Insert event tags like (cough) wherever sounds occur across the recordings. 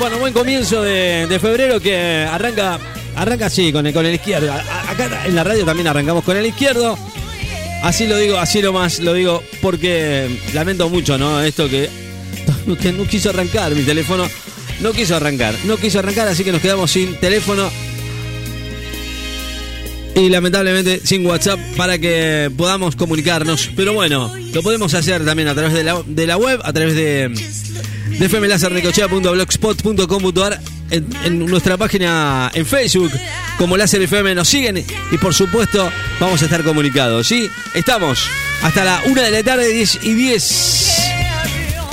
Bueno, buen comienzo de, febrero que arranca arranca así, con el, izquierdo. Acá en la radio también arrancamos con el izquierdo. Así lo digo, así lo más lo digo porque lamento mucho, ¿no? Esto que, (laughs) no quiso arrancar mi teléfono. No quiso arrancar, no quiso arrancar, así que nos quedamos sin teléfono. Y lamentablemente sin WhatsApp para que podamos comunicarnos. Pero bueno, lo podemos hacer también a través de la web, a través de, de fmlasernecochea.blogspot.com.ar en, nuestra página en Facebook como Láser FM nos siguen y por supuesto vamos a estar comunicados, ¿sí? Estamos hasta la una de la tarde, 10 y 10.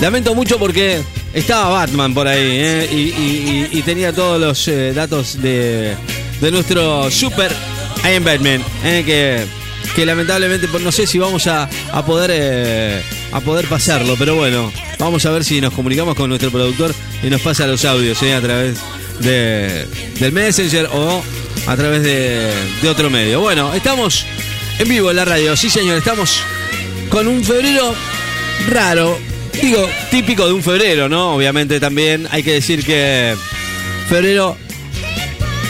Lamento mucho porque estaba Batman por ahí ¿eh? y, tenía todos los eh, datos de, de nuestro super I Batman, ¿eh? que, que lamentablemente no sé si vamos a, a poder a poder pasarlo, pero bueno, vamos a ver si nos comunicamos con nuestro productor y nos pasa los audios ¿eh? a través de, del Messenger o a través de, de otro medio. Bueno, estamos en vivo en la radio, sí señor, estamos con un febrero raro. Digo, típico de un febrero, ¿no? Obviamente también hay que decir que febrero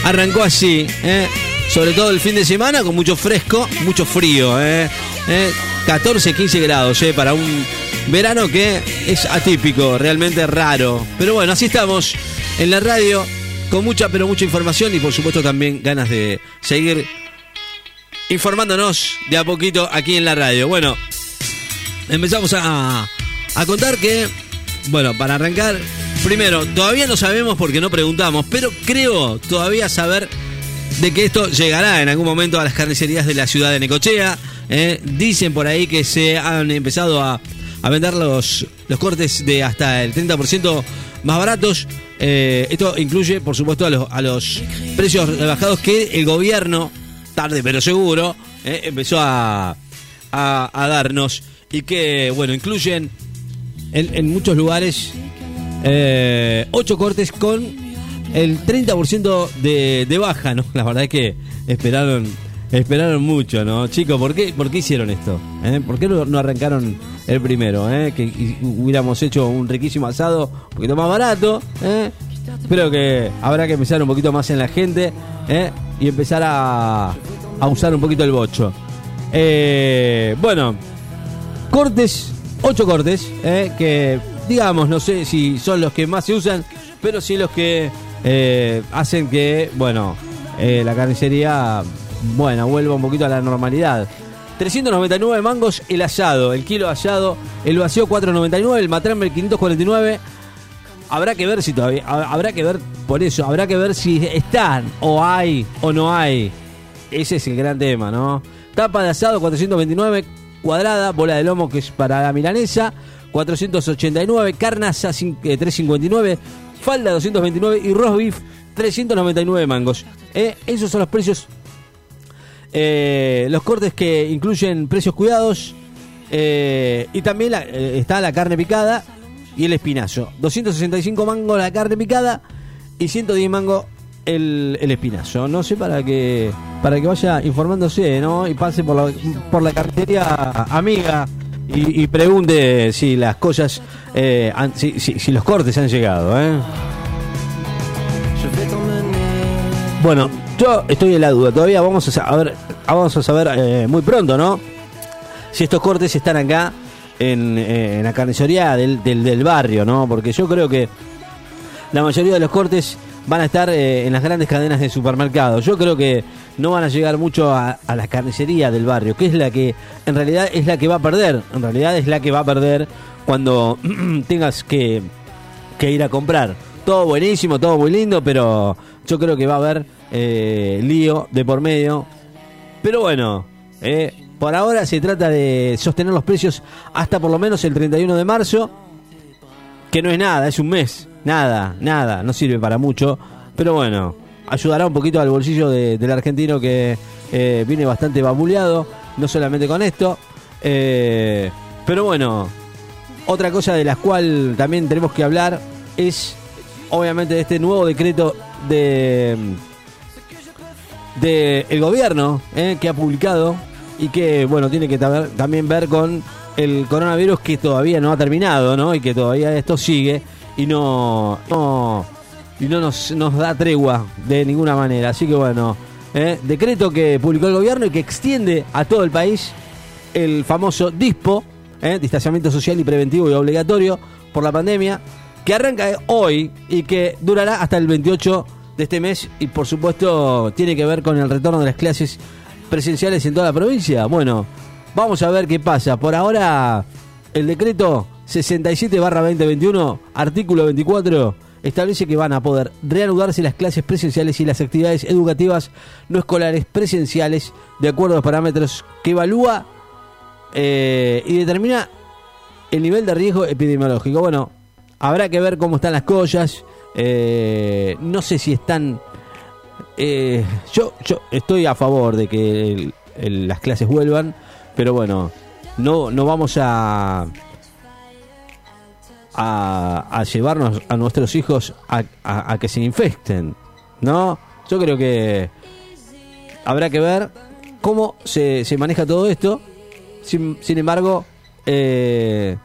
arrancó así, ¿eh? Sobre todo el fin de semana con mucho fresco, mucho frío, ¿eh? ¿Eh? 14, 15 grados, ¿eh? Para un verano que es atípico, realmente raro. Pero bueno, así estamos en la radio con mucha, pero mucha información y por supuesto también ganas de seguir informándonos de a poquito aquí en la radio. Bueno, empezamos a, a contar que, bueno, para arrancar, primero, todavía no sabemos porque no preguntamos, pero creo todavía saber de que esto llegará en algún momento a las carnicerías de la ciudad de Necochea. ¿eh? Dicen por ahí que se han empezado a, a vender los, los cortes de hasta el 30% más baratos. Eh, esto incluye, por supuesto, a los, a los precios rebajados que el gobierno, tarde pero seguro, ¿eh? empezó a, a, darnos y que, bueno, incluyen en, en muchos lugares eh, ocho cortes con el 30% de, de baja, ¿no? La verdad es que esperaron esperaron mucho, ¿no? Chicos, ¿por qué, por qué hicieron esto? ¿Eh? ¿Por qué no, arrancaron el primero? ¿eh? Que hubiéramos hecho un riquísimo asado un poquito más barato, ¿eh? Creo que habrá que empezar un poquito más en la gente ¿eh? y empezar a, a usar un poquito el bocho. Eh, bueno, cortes, ocho cortes, que digamos, no sé si son los que más se usan, pero sí los que hacen que, bueno, la carnicería, bueno, vuelva un poquito a la normalidad. 399 mangos el asado, el kilo asado, el vacío 499, el matramber 549. Habrá que ver si todavía, ha- habrá que ver por eso, habrá que ver si están o hay o no hay. Ese es el gran tema, ¿no? Tapa de asado 429, cuadrada, bola de lomo que es para la milanesa, 489, carnaza cin- eh, 359, falda 229 y roast beef 399 mangos. Eh, esos son los precios, eh, los cortes que incluyen precios cuidados eh, y también la- eh, está la carne picada y el espinazo. 265 mangos la carne picada y 110 mangos el, el espinazo. No sé para que para que vaya informándose, ¿no? Y pase por la, por la cartería amiga y, y pregunte si las cosas, han- si, si- si los cortes han llegado, ¿eh? Bueno, yo estoy en la duda. Todavía vamos a saber, vamos a saber eh, muy pronto, ¿no? Si estos cortes están acá en, eh, en la carnicería del, del, del barrio, ¿no? Porque yo creo que la mayoría de los cortes van a estar eh, en las grandes cadenas de supermercados. Yo creo que no van a llegar mucho a, a la carnicería del barrio, que es la que en realidad es la que va a perder. En realidad es la que va a perder cuando (clears throat) tengas que, que ir a comprar. Todo buenísimo, todo muy lindo, pero yo creo que va a haber eh, lío de por medio. Pero bueno, eh, por ahora se trata de sostener los precios hasta por lo menos el 31 de marzo que no es nada, es un mes, nada, nada, no sirve para mucho, pero bueno, ayudará un poquito al bolsillo de- del argentino que eh, viene bastante babuleado, no solamente con esto, pero bueno, otra cosa de la cual también tenemos que hablar es obviamente de este nuevo decreto de de el gobierno eh, que ha publicado y que bueno tiene que también ver con el coronavirus que todavía no ha terminado no y que todavía esto sigue y no no y no nos, nos da tregua de ninguna manera. Así que bueno, eh, decreto que publicó el gobierno y que extiende a todo el país el famoso DISPO, eh, distanciamiento social y preventivo y obligatorio por la pandemia, que arranca hoy y que durará hasta el 28 de este mes y por supuesto tiene que ver con el retorno de las clases presenciales en toda la provincia. Bueno, vamos a ver qué pasa. Por ahora, el decreto 67-2021, artículo 24, establece que van a poder reanudarse las clases presenciales y las actividades educativas no escolares presenciales de acuerdo a los parámetros que evalúa eh, y determina el nivel de riesgo epidemiológico. Bueno, habrá que ver cómo están las cosas. Eh, no sé si están... Eh, yo, yo estoy a favor de que las clases vuelvan, pero bueno, no, no vamos a, a, llevarnos a nuestros hijos a, que se infecten, ¿no? Yo creo que habrá que ver cómo se, se maneja todo esto. Sin, sin embargo, eh,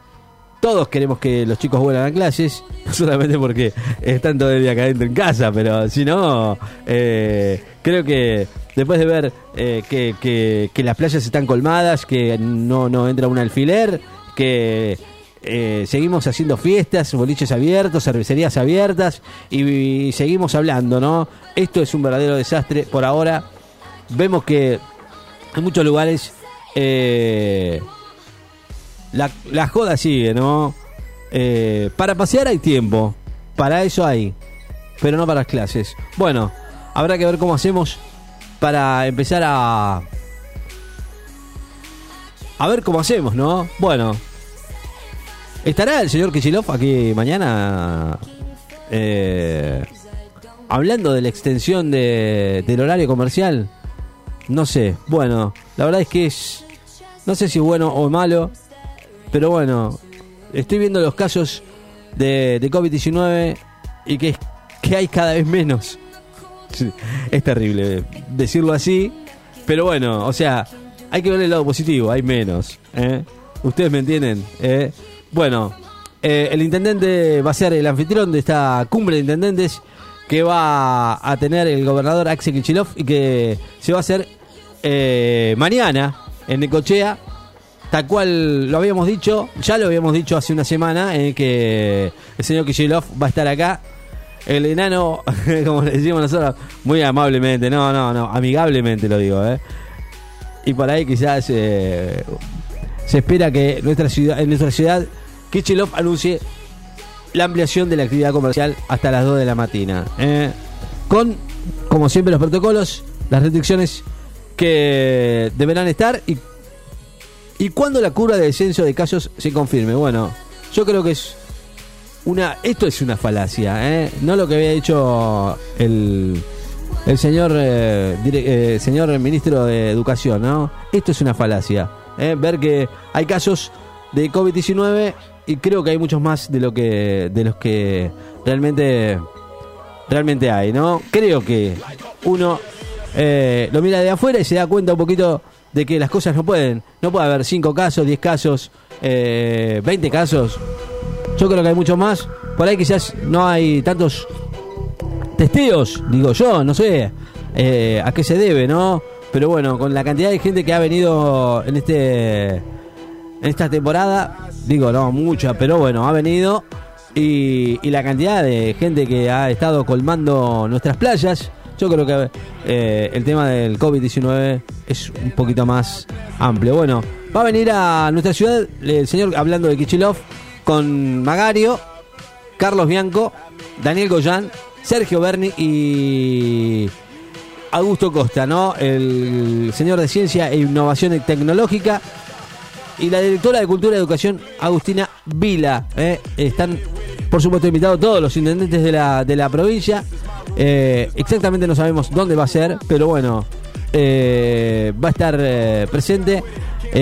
todos queremos que los chicos vuelvan a clases, (laughs) solamente porque están todo el día adentro en casa, pero si no, eh, creo que después de ver eh, que, que, las playas están colmadas, que no, no entra un alfiler, que eh, seguimos haciendo fiestas, boliches abiertos, cervecerías abiertas y, seguimos hablando, ¿no? Esto es un verdadero desastre por ahora. Vemos que en muchos lugares la, la joda sigue, ¿no? Eh, para pasear hay tiempo, para eso hay, pero no para las clases. Bueno, habrá que ver cómo hacemos para empezar a... A ver cómo hacemos, ¿no? Bueno, ¿estará el señor Kichilov aquí mañana eh, hablando de la extensión de, del horario comercial? No sé, bueno, la verdad es que es... No sé si es bueno o malo. Pero bueno, estoy viendo los casos de, COVID-19 y que, que hay cada vez menos. Es terrible decirlo así, pero bueno, o sea, hay que ver el lado positivo, hay menos. ¿eh? ¿Ustedes me entienden? ¿Eh? Bueno, eh, el intendente va a ser el anfitrión de esta cumbre de intendentes que va a tener el gobernador Axel Kichilov y que se va a hacer mañana en Necochea tal cual lo habíamos dicho, ya lo habíamos dicho hace una semana, en que el señor Kishilov va a estar acá. El enano, (laughs) como le decimos nosotros, muy amablemente, no, no, no, amigablemente lo digo, ¿eh? Y por ahí quizás eh, se espera que nuestra ciudad, en nuestra ciudad Kichilov anuncie la ampliación de la actividad comercial hasta las 2 de la mañana. ¿eh? Con, como siempre, los protocolos, las restricciones que deberán estar y ¿Y cuándo la curva de descenso de casos se confirme? Bueno, yo creo que es una. Esto es una falacia, ¿eh? No lo que había dicho el, el señor, eh, eh, señor ministro de Educación, ¿no? Esto es una falacia. ¿eh? Ver que hay casos de COVID-19 y creo que hay muchos más de lo que de los que realmente realmente hay, ¿no? Creo que uno lo mira de afuera y se da cuenta un poquito de que las cosas no pueden, no puede haber 5 casos, 10 casos, eh, 20 casos. Yo creo que hay mucho más. Por ahí quizás no hay tantos testeos, digo yo, no sé eh, a qué se debe, ¿no? Pero bueno, con la cantidad de gente que ha venido en este en esta temporada, digo, no mucha, pero bueno, ha venido y, y la cantidad de gente que ha estado colmando nuestras playas yo creo que eh, el tema del COVID-19 es un poquito más amplio. Bueno, va a venir a nuestra ciudad el señor hablando de Kichilov con Magario, Carlos Bianco, Daniel Goyán, Sergio Berni y Augusto Costa, ¿no? El señor de Ciencia e Innovación Tecnológica y la directora de Cultura y Educación, Agustina Vila. ¿eh? Están, por supuesto, invitados todos los intendentes de la, de la provincia. Eh, exactamente no sabemos dónde va a ser, pero bueno, eh, va a estar eh, presente.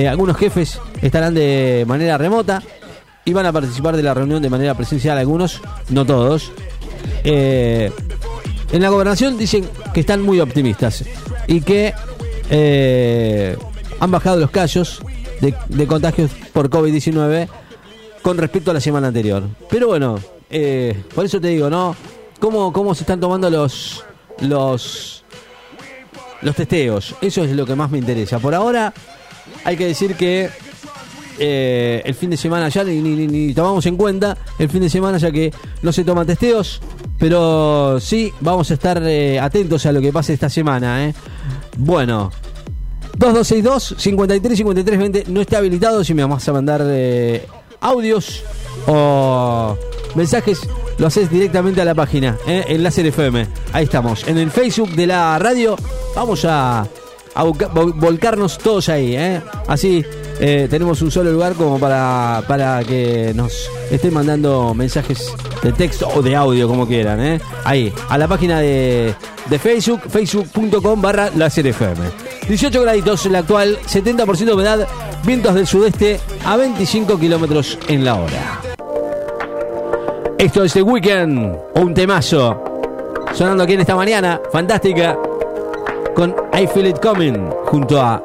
algunos jefes estarán de manera remota y van a participar de la reunión de manera presencial algunos, no todos. en la gobernación dicen que están muy optimistas y que han bajado los casos de, de contagios por COVID-19 con respecto a la semana anterior. Pero bueno, por eso te digo, ¿no? Cómo, cómo se están tomando los, los, los testeos. Eso es lo que más me interesa. Por ahora, hay que decir que eh, el fin de semana ya ni, ni, ni, tomamos en cuenta el fin de semana ya que no se toman testeos, pero sí vamos a estar eh, atentos a lo que pase esta semana. Eh. Bueno, 2262 53 53 20 no está habilitado si me vas a mandar eh, audios o mensajes lo haces directamente a la página, ¿eh? en Láser FM. Ahí estamos. En el Facebook de la radio vamos a, volcarnos todos ahí. ¿eh? Así eh, tenemos un solo lugar como para, para que nos estén mandando mensajes de texto o de audio, como quieran. ¿eh? Ahí, a la página de, de Facebook, facebook.com barra Láser FM. 18 graditos la actual, 70% de humedad, vientos del sudeste a 25 kilómetros en la hora. Esto es The Weekend, un temazo. Sonando aquí en esta mañana, fantástica, con I Feel It Coming, junto a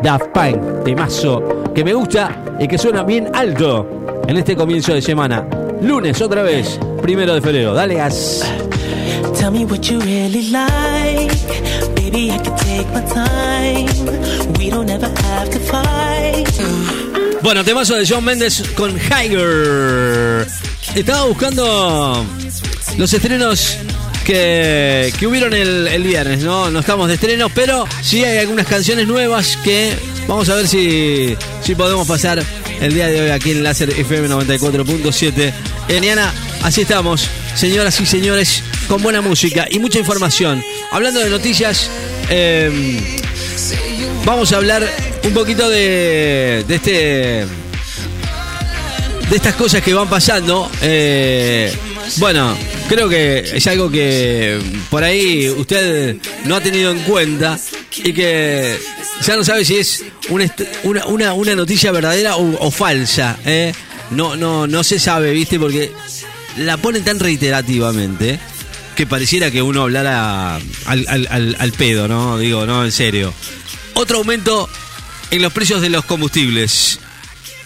Daft Punk, temazo, que me gusta y que suena bien alto en este comienzo de semana. Lunes otra vez, primero de febrero. Dale gas. Tell me what you really like. Baby, I can take my time. We don't ever have to fight. Bueno, temazo de John Mendes con Higher. Estaba buscando los estrenos que, que hubieron el, el, viernes, ¿no? No estamos de estrenos, pero sí hay algunas canciones nuevas que vamos a ver si, si podemos pasar el día de hoy aquí en Láser FM 94.7. Eliana, así estamos, señoras y señores, con buena música y mucha información. Hablando de noticias, eh, vamos a hablar un poquito de, de este de estas cosas que van pasando. Eh, bueno, creo que es algo que por ahí usted no ha tenido en cuenta y que ya no sabe si es una, una, una noticia verdadera o, falsa. ¿eh? No, no, no se sabe, ¿viste? Porque la ponen tan reiterativamente que pareciera que uno hablara al, pedo, ¿no? Digo, no, en serio. Otro aumento en los precios de los combustibles.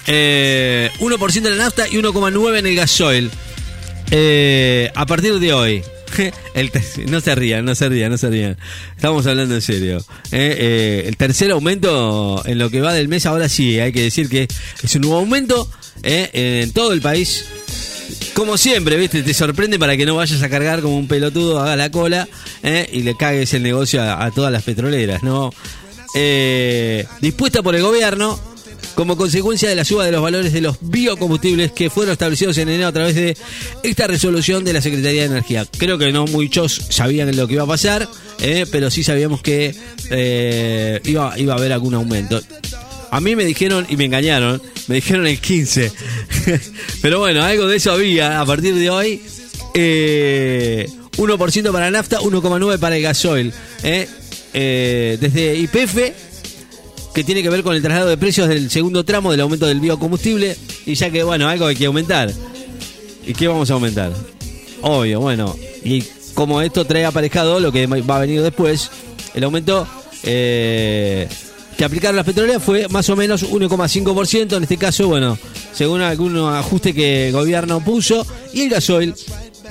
Eh, 1% en la nafta y 1,9% en el gasoil. Eh, a partir de hoy. (laughs) El no se rían, no se rían, no se rían. Estamos hablando en serio. Eh, eh, el tercer aumento en lo que va del mes, ahora sí, hay que decir que es un nuevo aumento eh, en todo el país. Como siempre, ¿viste? Te sorprende para que no vayas a cargar como un pelotudo, haga la cola y le cagues el negocio a, a todas las petroleras, ¿no? Dispuesta por el gobierno, como consecuencia de la suba de los valores de los biocombustibles que fueron establecidos en enero a través de esta resolución de la Secretaría de Energía. Creo que no muchos sabían lo que iba a pasar, eh, pero sí sabíamos que eh, iba, iba a haber algún aumento. A mí me dijeron, y me engañaron, me dijeron el 15. (laughs) pero bueno, algo de eso había a partir de hoy. Eh, 1% para nafta, 1,9% para el gasoil. Eh, eh, desde IPF que tiene que ver con el traslado de precios del segundo tramo del aumento del biocombustible. Y ya que, bueno, algo hay que aumentar. ¿Y qué vamos a aumentar? Obvio, bueno. Y como esto trae aparejado lo que va a venir después, el aumento eh, que aplicaron las petroleras fue más o menos 1,5%. En este caso, bueno, según algún ajuste que el gobierno puso. Y el gasoil,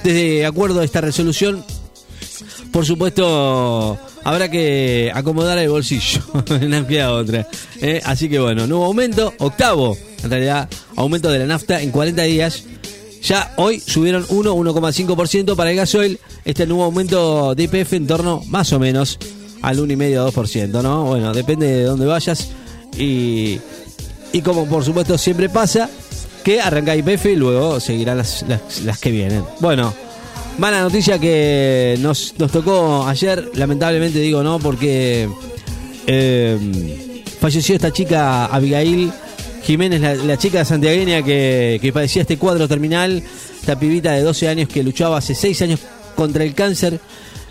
desde acuerdo a esta resolución, por supuesto habrá que acomodar el bolsillo. (laughs) no queda otra. Eh, así que bueno, nuevo aumento, octavo, en realidad, aumento de la nafta en 40 días. Ya hoy subieron 1, 1,5% para el gasoil. Este nuevo aumento de IPF en torno más o menos al 1,5 2%, ¿no? Bueno, depende de dónde vayas. Y, y como por supuesto siempre pasa, que arranca IPF y luego seguirán las, las, las que vienen. Bueno. Mala noticia que nos, nos tocó ayer, lamentablemente digo no, porque eh, falleció esta chica Abigail Jiménez, la, chica santiagueña que, que, padecía este cuadro terminal, esta pibita de 12 años que luchaba hace 6 años contra el cáncer,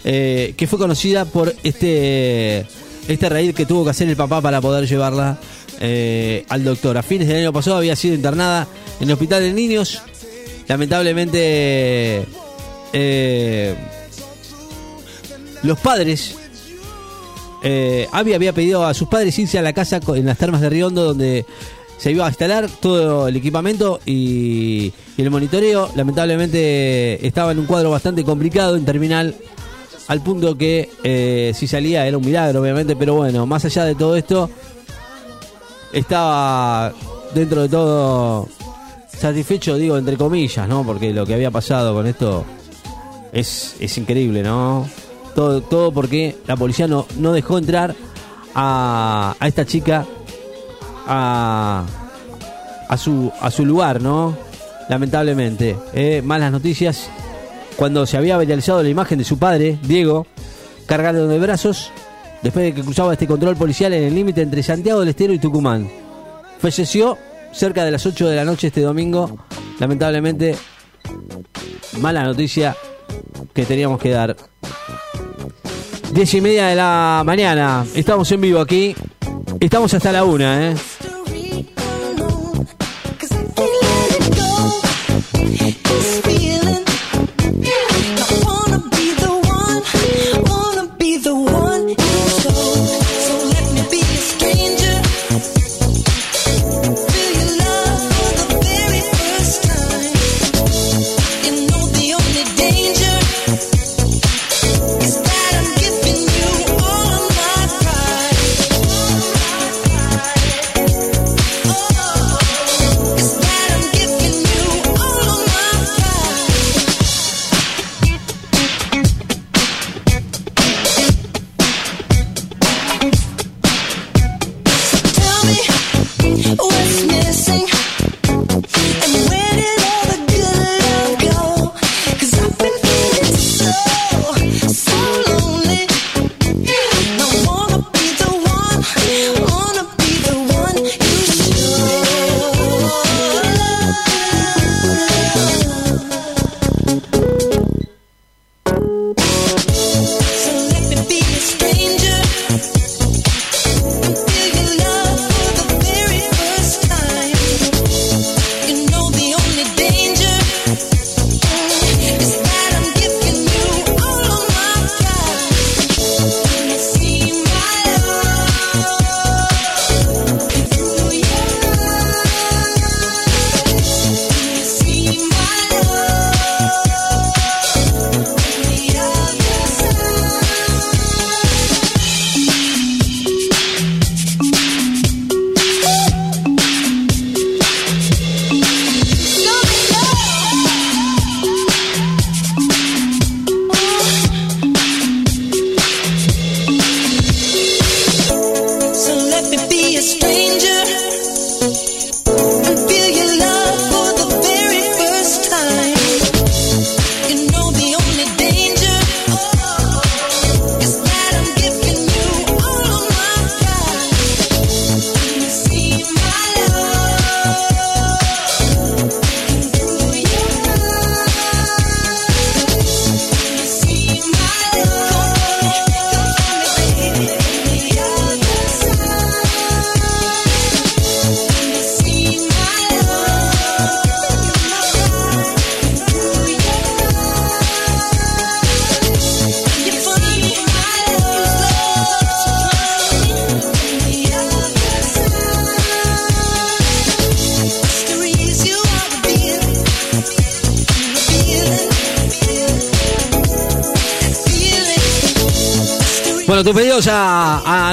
eh, que fue conocida por este, este raíz que tuvo que hacer el papá para poder llevarla eh, al doctor. A fines del año pasado había sido internada en el hospital de niños, lamentablemente eh, los padres, eh, Abby había pedido a sus padres irse a la casa en las termas de Riondo, donde se iba a instalar todo el equipamiento y, el monitoreo. Lamentablemente estaba en un cuadro bastante complicado en terminal, al punto que eh, si salía era un milagro, obviamente, pero bueno, más allá de todo esto, estaba dentro de todo satisfecho, digo, entre comillas, ¿no? Porque lo que había pasado con esto es, es increíble, ¿no? Todo, todo porque la policía no, no dejó entrar a, a esta chica a, a, su, a su lugar, ¿no? Lamentablemente. Eh, malas noticias. Cuando se había viralizado la imagen de su padre, Diego, cargado de brazos, después de que cruzaba este control policial en el límite entre Santiago del Estero y Tucumán. Falleció cerca de las 8 de la noche este domingo. Lamentablemente, mala noticia que teníamos que dar. 10 y media de la mañana. Estamos en vivo aquí. Estamos hasta la una, ¿eh?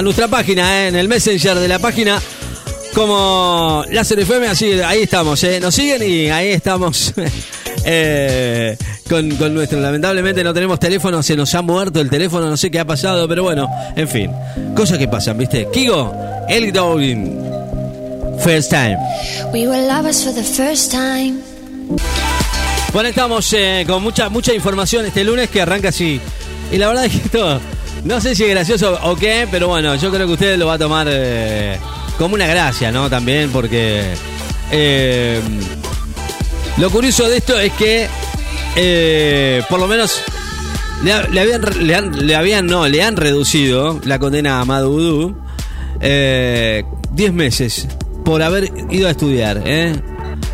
Nuestra página, eh, en el messenger de la página, como Láser FM, así, ahí estamos, eh. nos siguen y ahí estamos (laughs) eh, con, con, nuestro. Lamentablemente no tenemos teléfono, se nos ha muerto el teléfono, no sé qué ha pasado, pero bueno, en fin, cosas que pasan, ¿viste? Kigo, Ellie Dowling, First Time. We were lovers for the first time. Bueno, estamos eh, con mucha, mucha información este lunes que arranca así. Y la verdad es que todo no sé si es gracioso o qué, pero bueno, yo creo que ustedes lo va a tomar eh, como una gracia, ¿no? También porque eh, lo curioso de esto es que eh, por lo menos le, habían, habían, no, le han reducido la condena a Madudú 10 meses por haber ido a estudiar,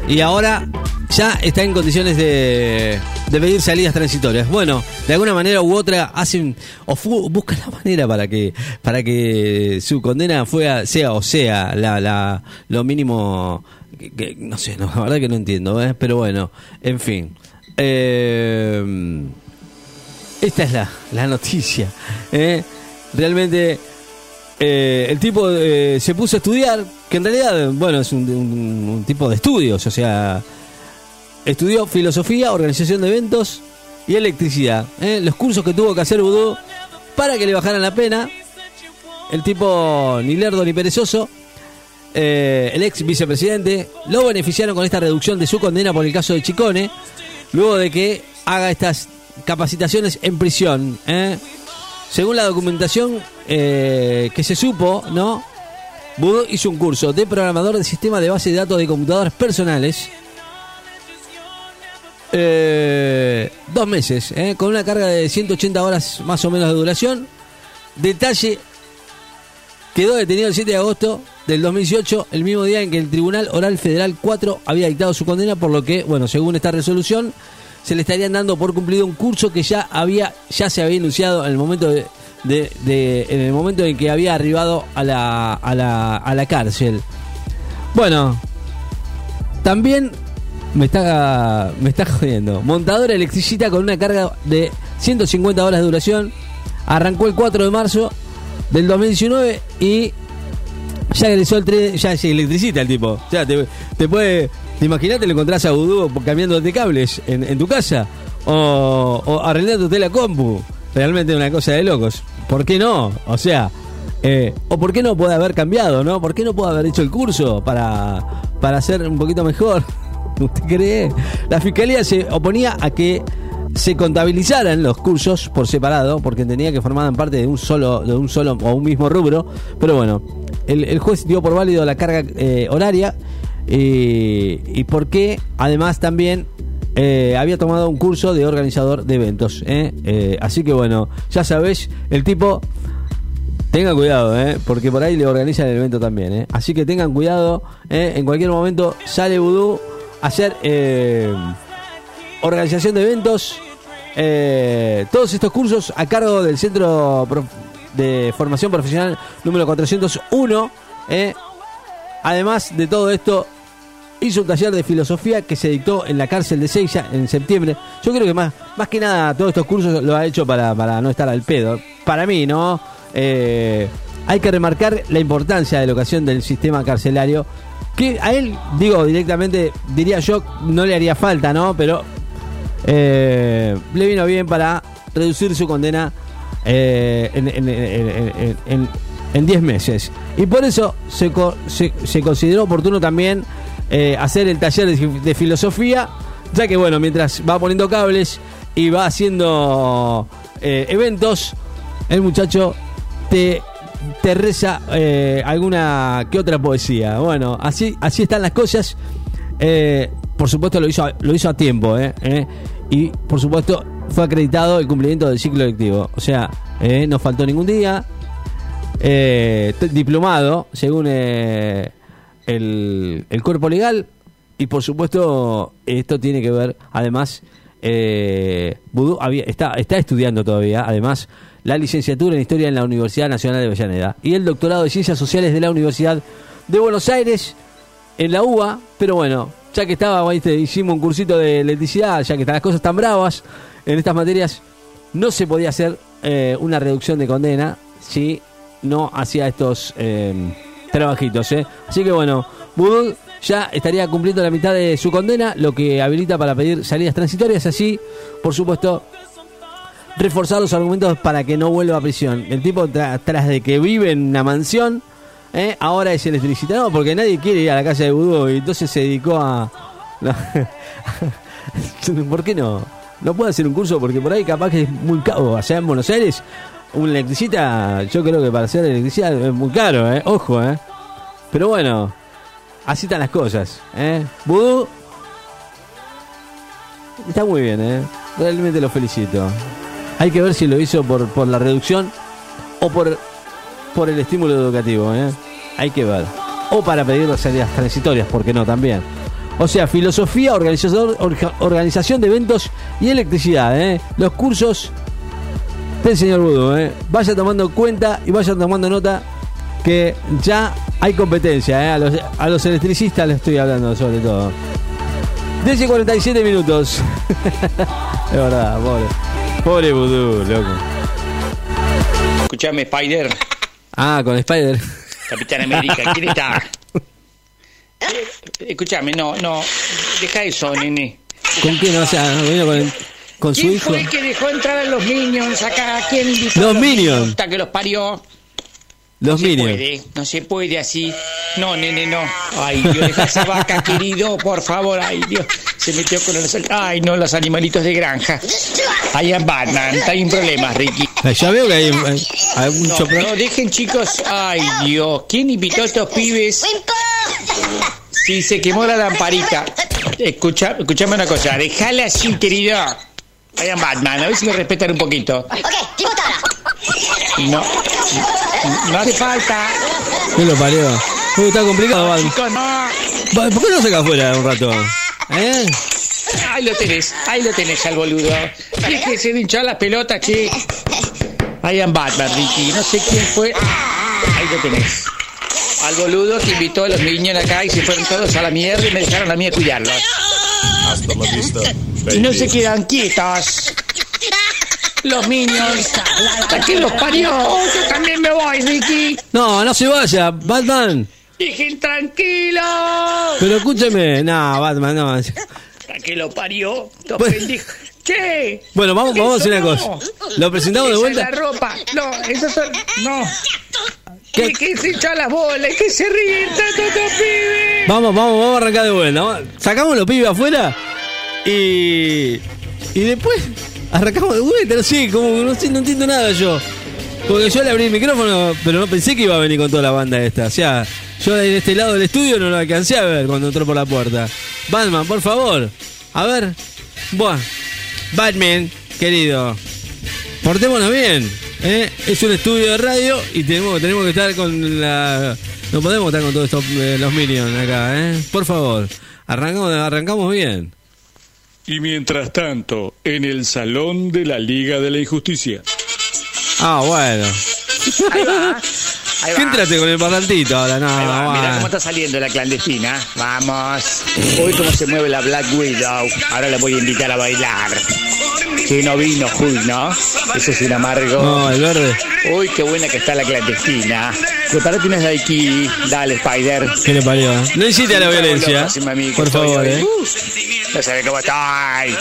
Y ahora ya está en condiciones de, de pedir salidas transitorias. Bueno, de alguna manera u otra hacen o buscan la manera para que para que su condena fuera, sea o sea la, la lo mínimo que, no sé, la verdad que no entiendo, ¿eh? pero bueno, en fin. Eh, esta es la, la noticia. ¿eh? Realmente eh, el tipo eh, se puso a estudiar, que en realidad, bueno, es un, tipo de estudios, o sea, estudió filosofía, organización de eventos y electricidad. ¿eh? Los cursos que tuvo que hacer Vudú para que le bajaran la pena. El tipo ni lerdo ni perezoso. el ex vicepresidente lo beneficiaron con esta reducción de su condena por el caso de Chicone, luego de que haga estas capacitaciones en prisión. Según la documentación eh, que se supo, ¿no? Hizo un curso de programador de sistema de base de datos de computadoras personales. Eh, dos meses, ¿eh? con una carga de 180 horas más o menos de duración. Detalle, quedó detenido el 7 de agosto del 2018, el mismo día en que el Tribunal Oral Federal 4 había dictado su condena, por lo que, bueno, según esta resolución, se le estarían dando por cumplido un curso que ya había ya se había anunciado en el momento de, en el momento en que había arribado a la, a la, a la cárcel. Bueno, también me está me está jodiendo. Montadora electricista con una carga de 150 horas de duración. Arrancó el 4 de marzo del 2019 y ya egresó el 3, ya es electricista el tipo. O sea, te, te puede ¿Te imaginás lo encontrás a Vudú cambiando de cables en, tu casa? O, o arreglándote la compu. Realmente una cosa de locos. ¿Por qué no? O sea, eh, o por qué no puede haber cambiado, ¿no? ¿Por qué no puede haber hecho el curso para, para ser un poquito mejor? (laughs) ¿Usted cree? La fiscalía se oponía a que se contabilizaran los cursos por separado, porque entendía que formaban parte de un solo, de un solo o un mismo rubro. Pero bueno, el, juez dio por válido la carga eh, horaria y porque además también eh, había tomado un curso de organizador de eventos. ¿eh? Eh, así que bueno, ya sabéis, el tipo, tenga cuidado, porque por ahí le organizan el evento también. Así que tengan cuidado, en cualquier momento sale Vudú hacer organización de eventos. todos estos cursos a cargo del Centro de Formación Profesional número 401. Además de todo esto, hizo un taller de filosofía que se dictó en la cárcel de Seiya en septiembre. Yo creo que más, más que nada todos estos cursos lo ha hecho para, para no estar al pedo. Para mí, ¿no? Eh, hay que remarcar la importancia de la ocasión del sistema carcelario. Que a él, digo directamente, diría yo, no le haría falta, ¿no? Pero eh, le vino bien para reducir su condena eh, en 10 meses. Y por eso se, se, consideró oportuno también eh, hacer el taller de, filosofía, ya que bueno, mientras va poniendo cables y va haciendo eventos, el muchacho te, te reza eh, alguna que otra poesía. Bueno, así, así están las cosas. por supuesto lo hizo, lo hizo a tiempo, y por supuesto fue acreditado el cumplimiento del ciclo lectivo. O sea, no faltó ningún día. diplomado, según el, cuerpo legal y por supuesto esto tiene que ver además eh, había, está, está estudiando todavía además la licenciatura en historia en la Universidad Nacional de Avellaneda y el doctorado de ciencias sociales de la Universidad de Buenos Aires en la UBA pero bueno ya que estaba hicimos un cursito de electricidad ya que están las cosas tan bravas en estas materias no se podía hacer eh, una reducción de condena si no hacía estos eh, trabajitos, ¿eh? Así que bueno, Budul ya estaría cumpliendo la mitad de su condena, lo que habilita para pedir salidas transitorias, así, por supuesto, reforzar los argumentos para que no vuelva a prisión. El tipo, tras de que vive en una mansión, ¿eh? ahora es electricista, no, porque nadie quiere ir a la casa de Budú y entonces se dedicó a... (laughs) (laughs) ¿Por qué no? No puede hacer un curso porque por ahí capaz que es muy caro. Sea, en Buenos Aires un electricista, yo creo que para hacer electricidad es muy caro, ¿eh? Ojo, ¿eh? Pero bueno, así están las cosas, ¿eh? Vudú está muy bien, ¿eh? Realmente lo felicito. Hay que ver si lo hizo por, por la reducción o por, por el estímulo educativo, ¿eh? Hay que ver. O para pedir las salidas transitorias, ¿por qué no? También. O sea, filosofía, organizador, orga- organización de eventos y electricidad. ¿eh? Los cursos del señor Budo. ¿eh? Vaya tomando cuenta y vaya tomando nota que ya hay competencia. A, los, a los electricistas les estoy hablando sobre todo. 10 y 47 minutos. (laughs) es verdad, pobre. Pobre Vudú, loco. Escuchame, Spider, Ah, con Spider. Capitán América, ¿quién (laughs) está? Escuchame, no, no, deja eso, nene. ¿Con quién? O sea, vino con, con su ¿Quién hijo. fue el que dejó entrar a los Minions acá? ¿Quién invitó a Los Minions. Hasta que los parió. Los no se puede, no se puede así. No, nene, no. Ay, Dios, deja esa vaca, querido, por favor. Ay, Dios, se metió con los... Ay, no, los animalitos de granja. Ahí en Batman, está en problemas, Ricky. Eh, Ya veo que hay, hay- hay mucho No, pro- no, dejen, chicos. Ay, Dios, ¿quién invitó a estos pibes? Sí, se quemó la lamparita. Escucha, escuchame una cosa, dejala así, querido. Vayan Batman, a ver si me respetan un poquito. Y no, no hace falta. ¿Qué lo parió? Está complicado, Batman. Chicos, no. Va, ¿Por qué no saca afuera un rato? ¿Eh? Ahí lo tenés, ahí lo tenés al boludo. Es que se hinchó las pelotas, che. Vayan Batman, Ricky, no sé quién fue. Ahí lo tenés. Al boludo que invitó a los niños acá y se fueron todos a la mierda y me dejaron a mí a cuidarlos. Hasta la vista, Y no se quedan quietos. Los niños. ¿A quién los parió? Yo también me voy, Ricky. No, no se vaya, Batman. Dejen tranquilo. Pero escúcheme. No, Batman, no. ¿A qué lo parió? Estos Bueno. pendejos. ¿Qué? Bueno, vamos, vamos a hacer una cosa. ¿Lo presentamos de vuelta? Es la ropa. No, eso son. No. ¿Qué? ¿Qué? Que se echa las bolas, que se ríen tanto estos pibes. Vamos, vamos, vamos a arrancar de vuelta. Sacamos los pibes afuera y. Y después arrancamos de vuelta. Sé, como no, sé, no entiendo nada yo. Porque yo le abrí el micrófono, pero no pensé que iba a venir con toda la banda esta. O sea, yo de este lado del estudio no lo alcancé a ver cuando entró por la puerta. Batman, por favor. A ver. Buah. Batman, querido. Portémonos bien. ¿eh? Es un estudio de radio y tenemos, tenemos que estar con la. No podemos estar con todos estos eh, los minions acá, ¿eh? Por favor. Arrancamos, arrancamos bien. Y mientras tanto, en el salón de la Liga de la Injusticia. Ah, bueno. Ahí va. (laughs) Ahí ¿Qué va. entraste con el parlantito ahora? No, Ahí va, cómo está saliendo la clandestina. Vamos. Uy, cómo se mueve la Black Widow. Ahora la voy a invitar a bailar. Que no vino Huy, ¿no? Eso es un amargo. No, el verde. Uy, qué buena que está la clandestina. Prepárate unas de aquí. Dale, Spider. ¿Qué le parió? No incite a la violencia. Por favor. ¿eh? Uh, no sabe cómo estoy.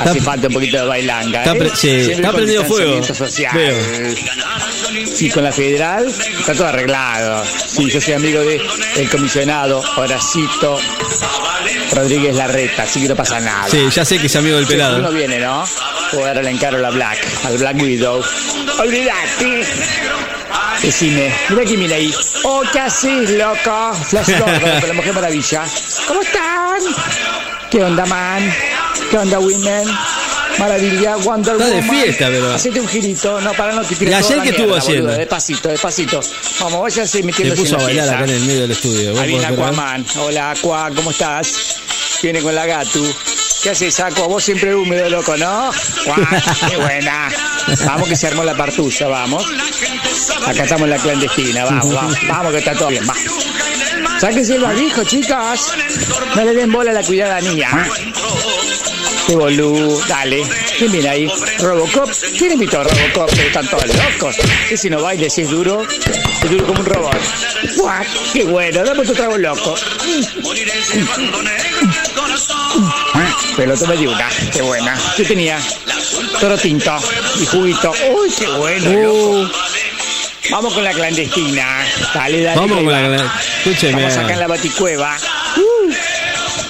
Hace falta un poquito de bailanga. está ¿eh? sí, está prendido fuego. distanciamiento social. Veo. Sí, con la federal está todo arreglado. Sí, yo soy amigo de el comisionado Horacito Rodríguez Larreta, así que no pasa nada. Sí, ya sé que es amigo del Uno pelado. viene, ¿no? Pues ahora le encaro la Black, al Black Widow. Olvídate. Decime, mira aquí, mira ahí. Oh, ¿qué haces, loco? Flash Gordon, con la Mujer Maravilla. ¿Cómo están? ¿Qué onda, man? ¿Qué onda, women? Maravilla, Wonder Está de Woman. fiesta, pero- Hacete un girito, no, para no te tires ¿Y ayer qué estuvo haciendo? boludo, Despacito, despacito. Vamos, váyanse Se metiéndose puso a bailar fiesta. acá en el medio del estudio. ¿Vos Ahí viene? Aquaman. Hola, Aqua, ¿cómo estás? Viene con la Gatu. ¿Qué haces, Aqua? Vos siempre húmedo, loco, ¿no? ¡Qué buena! Vamos que se armó la partusa, vamos. Acá estamos en la clandestina, vamos, (laughs) vamos. Vamos que está todo bien, va. Sáquense el barbijo, chicas. No le den bola a la cuidada niña. Qué boludo, dale. ¿Quién viene ahí? Robocop. ¿Quién invitó a Robocop? Que están todos locos. Ese no baila, ese es duro. Es duro como un robot. ¡Guau! ¡Qué bueno! Dame otro trago loco. Pero tome de una. ¡Qué buena! ¿Qué tenía? Toro tinto y juguito. ¡Uy, qué bueno! loco! Vamos con la clandestina. Dale, dale. Vamos con la. Escúcheme. Vamos acá en la baticueva.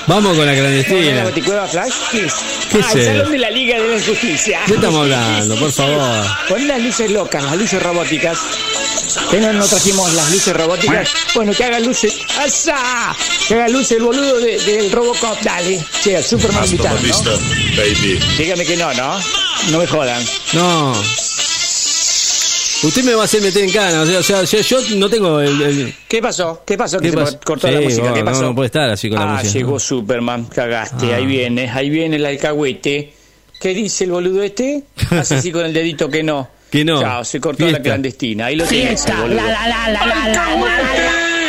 Vamos con la ¿Vamos a la clandestina. baticueva Flash? ¿Qué es? ¿Qué ah, el? Salón de la Liga de la Injusticia. ¿Qué estamos hablando? Por favor. Pon las luces locas, las luces robóticas. ¿Que no nos trajimos las luces robóticas? Bueno, que haga luces. ¡Asa! Que haga luces el boludo de- del Robocop. Dale. Che, Superman la invitado, vista, ¿no? baby. Dígame que no, ¿no? No me jodan. No. Usted me va a hacer meter en cana. O sea, o sea, yo, yo no tengo el. el- ¿Qué pasó? ¿Qué pasó? Que ¿Qué se pasó? cortó la Sí, música. no, ¿Qué no, pasó? no puede estar así con la ah, música. llegó Superman, cagaste. Ah. Ahí viene, ahí viene el alcahuete. ¿Qué dice el boludo este? Hace así con el dedito que no. Que no. Chao, se cortó la Fiesta. clandestina. Ahí lo tienes, el boludo.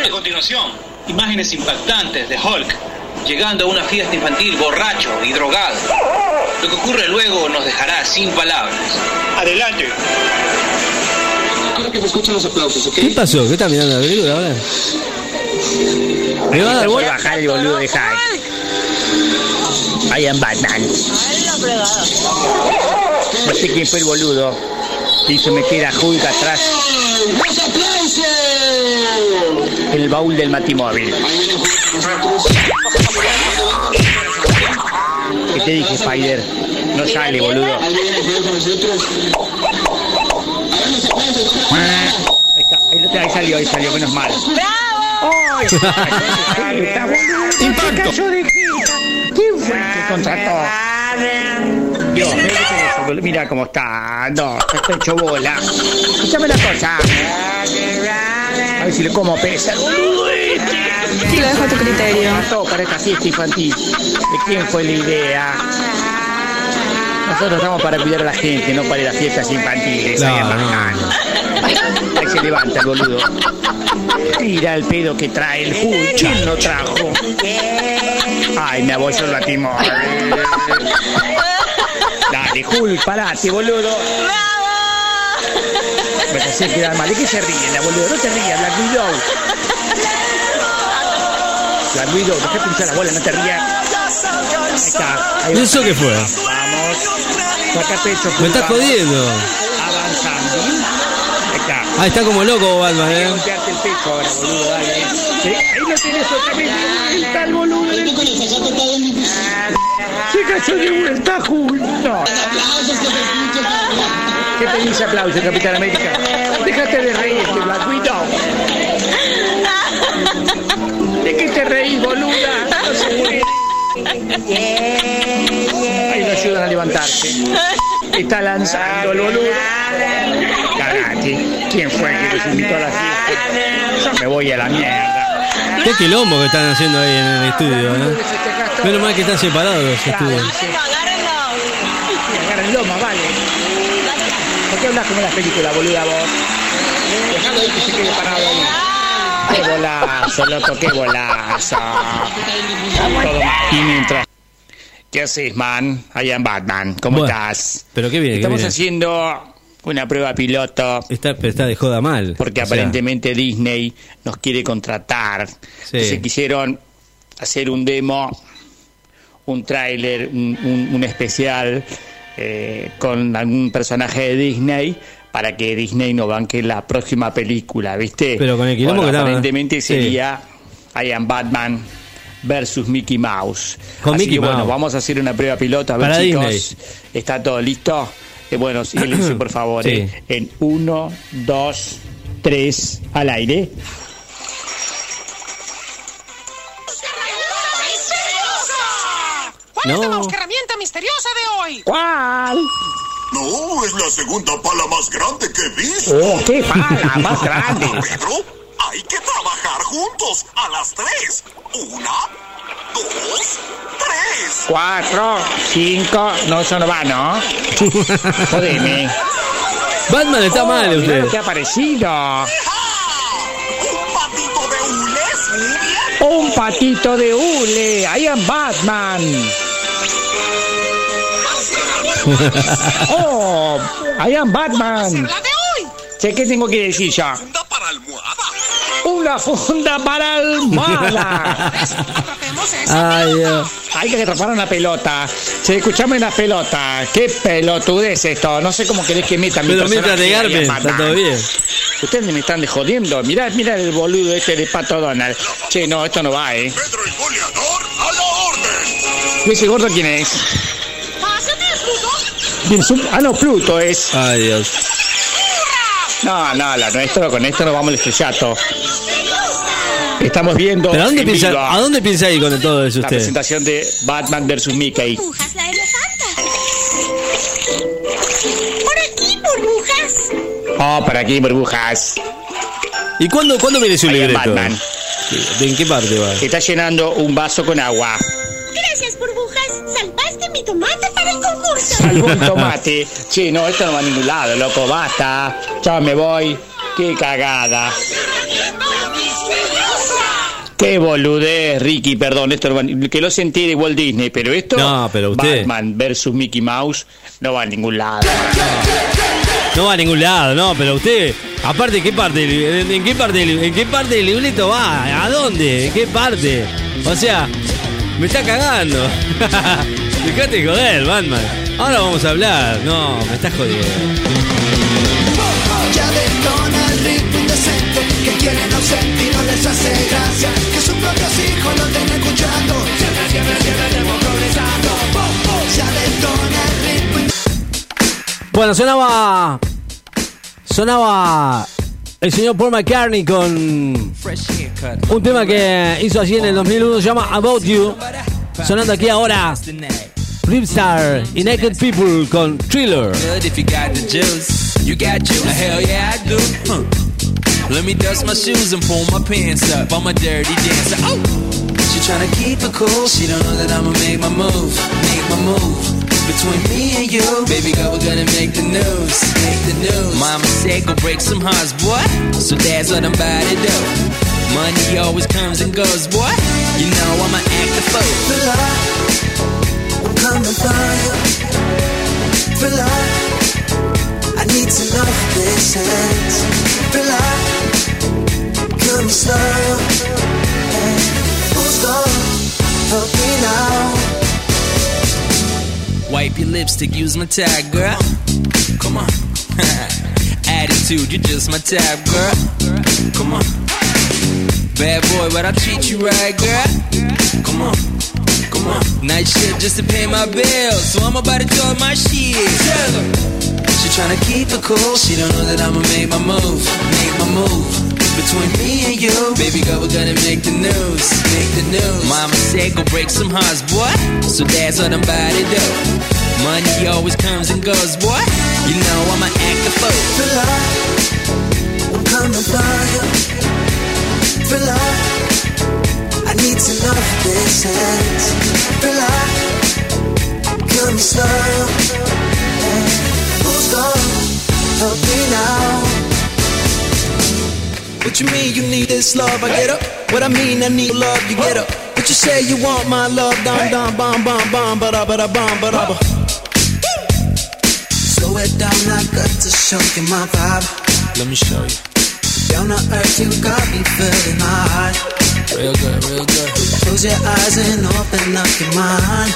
A continuación, imágenes impactantes de Hulk llegando a una fiesta infantil borracho y drogado. Lo que ocurre luego nos dejará sin palabras. Adelante. Quiero que me escuchen los aplausos, ¿ok? ¿Qué pasó? ¿Qué está mirando la película ahora? ¿Me va a dar Voy bola? a bajar el boludo de Hulk. I am Batman. No sé quién fue el boludo. hizo meter a Hulk atrás ¡Los aplausos! en el baúl del Matimóvil. Con nosotros. ¿Qué te dije, Spider? No sale, boludo. Ahí viene Hulk con nosotros. Ahí los aplausos. Ahí, está, ahí, salió, ahí salió, menos mal. Boludo. Impacto. ¿Quién fue el que contrató? Dios, mira, cómo está. No, está hecho bola. Escúchame la cosa. A ver si le como pesa. Sí, lo dejo a tu criterio. Mató para esta fiesta infantil. ¿De quién fue la idea? Nosotros estamos para cuidar a la gente, no para ir a fiestas infantiles. No, no. Ahí se levanta el boludo. Mira el pedo que trae el. ¿Quién lo trajo? Ay, me abolló el batimóvil. Dale, Hulk, parate, boludo. Me hace quedar mal. ¿De qué se ríen, la boludo? No te rías, Black Widow. Black Widow, dejá pinchar la bola, no te rías. Ahí está. Ahí ¿Y va. eso qué fue? Vamos. Saca pecho. Me estás jodiendo. Avanzando. Ahí está. Ah, está como loco Batman, ¿eh? golpearte el pecho ahora, boludo, dale. Sí, ahí lo tenés otra vez. Ahí está el boludo. Se cayó de vuelta. ¿Qué te dice aplauso, Capitán América? Déjate de reírte, Black Widow. ¿De qué te reís, boluda? No se puede. Ahí lo ayudan a levantarse. Está lanzando el boludo. Cagate. ¿Quién fue el que los invitó a la fiesta? Yo me voy a la mierda. Qué quilombo que están haciendo ahí en el estudio, ¿eh? Menos mal que están separados los estudios. Agarren loma, vale. ¿Por qué hablas como en las películas, boluda vos? Dejalo ahí que se quede parado ahí. Qué bolazo, loco, qué bolazo. Todo mal. Y mientras. ¿Qué haces, man? I am Batman. ¿Cómo Bueno, estás? Pero qué bien, qué Estamos bien. haciendo una prueba piloto. Está, está de joda mal. Porque O sea, aparentemente Disney nos quiere contratar. Se quisieron hacer un demo, un tráiler, un, un- un especial eh, con algún personaje de Disney para que Disney no banque la próxima película, ¿viste? Pero con el quilombo Bueno, que estaba- aparentemente sí. sería I Am Batman versus Mickey Mouse. Con Así Mickey que bueno, vamos a hacer una prueba piloto a ver Para chicos. Disney. ¿Está todo listo? Eh, bueno, síguense (clears throat) por favor, Sí. eh. En uno, dos, tres, al aire. ¿Cuál es la No. herramienta misteriosa de hoy? ¿Cuál? No, es la segunda pala más grande que he visto. Oh, qué pala, más grande. (laughs) Pedro, hay que trabajar juntos a las tres. Una, dos, tres. Cuatro, cinco, no, eso no va, ¿no? (laughs) Jodeme. Batman está mal Oh, mirá usted. lo que ha aparecido. Un patito de bien. Un patito de hule. I am Batman. (laughs) Oh, I am Batman. Sé qué tengo que decir ya. Funda para almohada. Una funda para almohada. Ay, Dios. Hay que atrapar una pelota. Che, escuchame una pelota. Qué pelotudez esto. No sé cómo querés que meta mi Pero mientras de Garmin, está Man. todo bien. Ustedes me están de jodiendo. Mirá, mirá el boludo este de Pato Donald. Che, no, esto no va, ¿eh? Pedro el goleador a la orden. ¿Y ese gordo quién es? Ah, no, Pluto es. Ay, Dios. No, no, la nuestro, con esto nos vamos al estrellato. Estamos viendo. ¿Pero a dónde en piensa, a dónde piensa ir con todo eso La usted? presentación de Batman vs. Mickey. Burbujas la elefanta. Por aquí, burbujas. Oh, para aquí, burbujas. ¿Y cuándo, cuándo viene su libreto? Batman. ¿De en qué parte va? Está llenando un vaso con agua. Salvo un tomate. Sí, no, esto no va a ningún lado, loco. Basta. Chao, me voy. Qué cagada. Qué boludez, Ricky, perdón, esto no va que lo sentí de Walt Disney, pero esto No, pero usted- Batman versus Mickey Mouse no va a ningún lado. No va a ningún lado, no, pero usted, aparte, ¿qué parte del- en, en qué parte del- en qué parte del libreto va? ¿A dónde? ¿En qué parte? O sea, me está cagando. (laughs) Dejate de joder, Batman. Ahora vamos a hablar. No, me estás jodiendo. Ya detona el ritmo indecente Que quieren ausente y no les hace gracia Que sus propios hijos estén escuchando Siempre, siempre, siempre estemos progresando Ya detona el ritmo Bueno, sonaba. Sonaba. El señor Paul McCartney con. Un tema que hizo allí en el 2001 se llama About You. Sonando aquí ahora. Ripstar y Naked People con Thriller. good if you got the juice. You got juice? Hell yeah, I do. Let me dust my shoes and pull my pants up. I'm a dirty dancer. Oh! She tryna keep it cool. She don't know that I'ma make my move. Make my move. Between me and you, baby girl, we're gonna make the news. Make the news. Mama said go break some hearts, boy. So that's what I'm about to do. Money always comes and goes, boy. You know I'ma act the fool. For I need to know this Come slow Hey, Who's gonna help me now? Wipe your lipstick, use my tag, girl. Come on. (laughs) Attitude, you're just my type, girl. Come on. Bad boy, but I treat you right, girl. Come on. Come on. Night shift just to pay my bills, so I'm about to talk my shit. Tell her. She tryna keep it cool. She don't know that I'ma make my move, make my move. Between me and you, baby girl, we're gonna make the news, make the news. Mama said go break some hearts, boy. So that's what I'm about to do. Money always comes and goes, boy. You know I'ma act the fool. Feel like I'm coming for you Feel like I need to know this hands Feel like Come slow Hey, Who's gonna help me now? What you mean you need this love? I get up. What I mean I need love, you get up. What you say you want my love? Dum dum bum bum bum ba da ba da bum ba da ba. Slow it down, I got to show you my vibe Let me show you. Down to earth, you got me feeling high Real good, real good. Close your eyes and open up your mind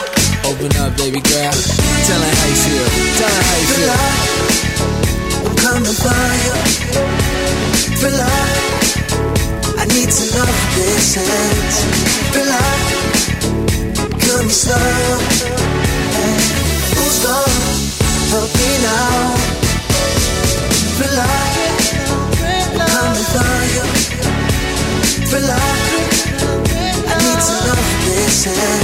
Open up, baby girl. Tell her how you feel. Tell her how you Feel I'm coming for you Feel I need to know this hands Feel like Come slow Hey, Who's gonna help me now? pretend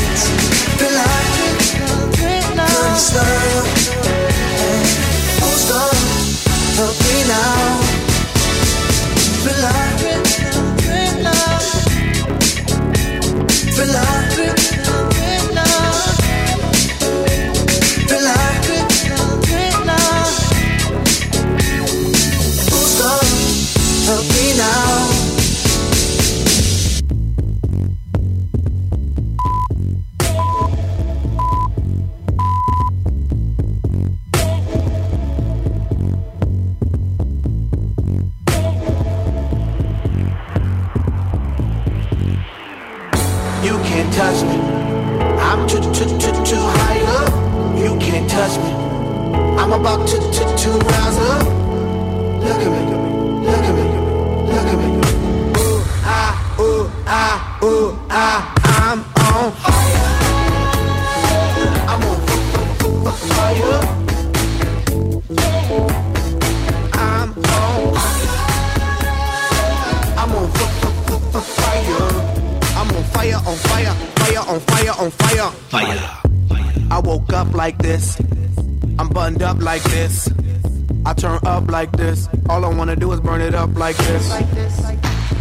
like this.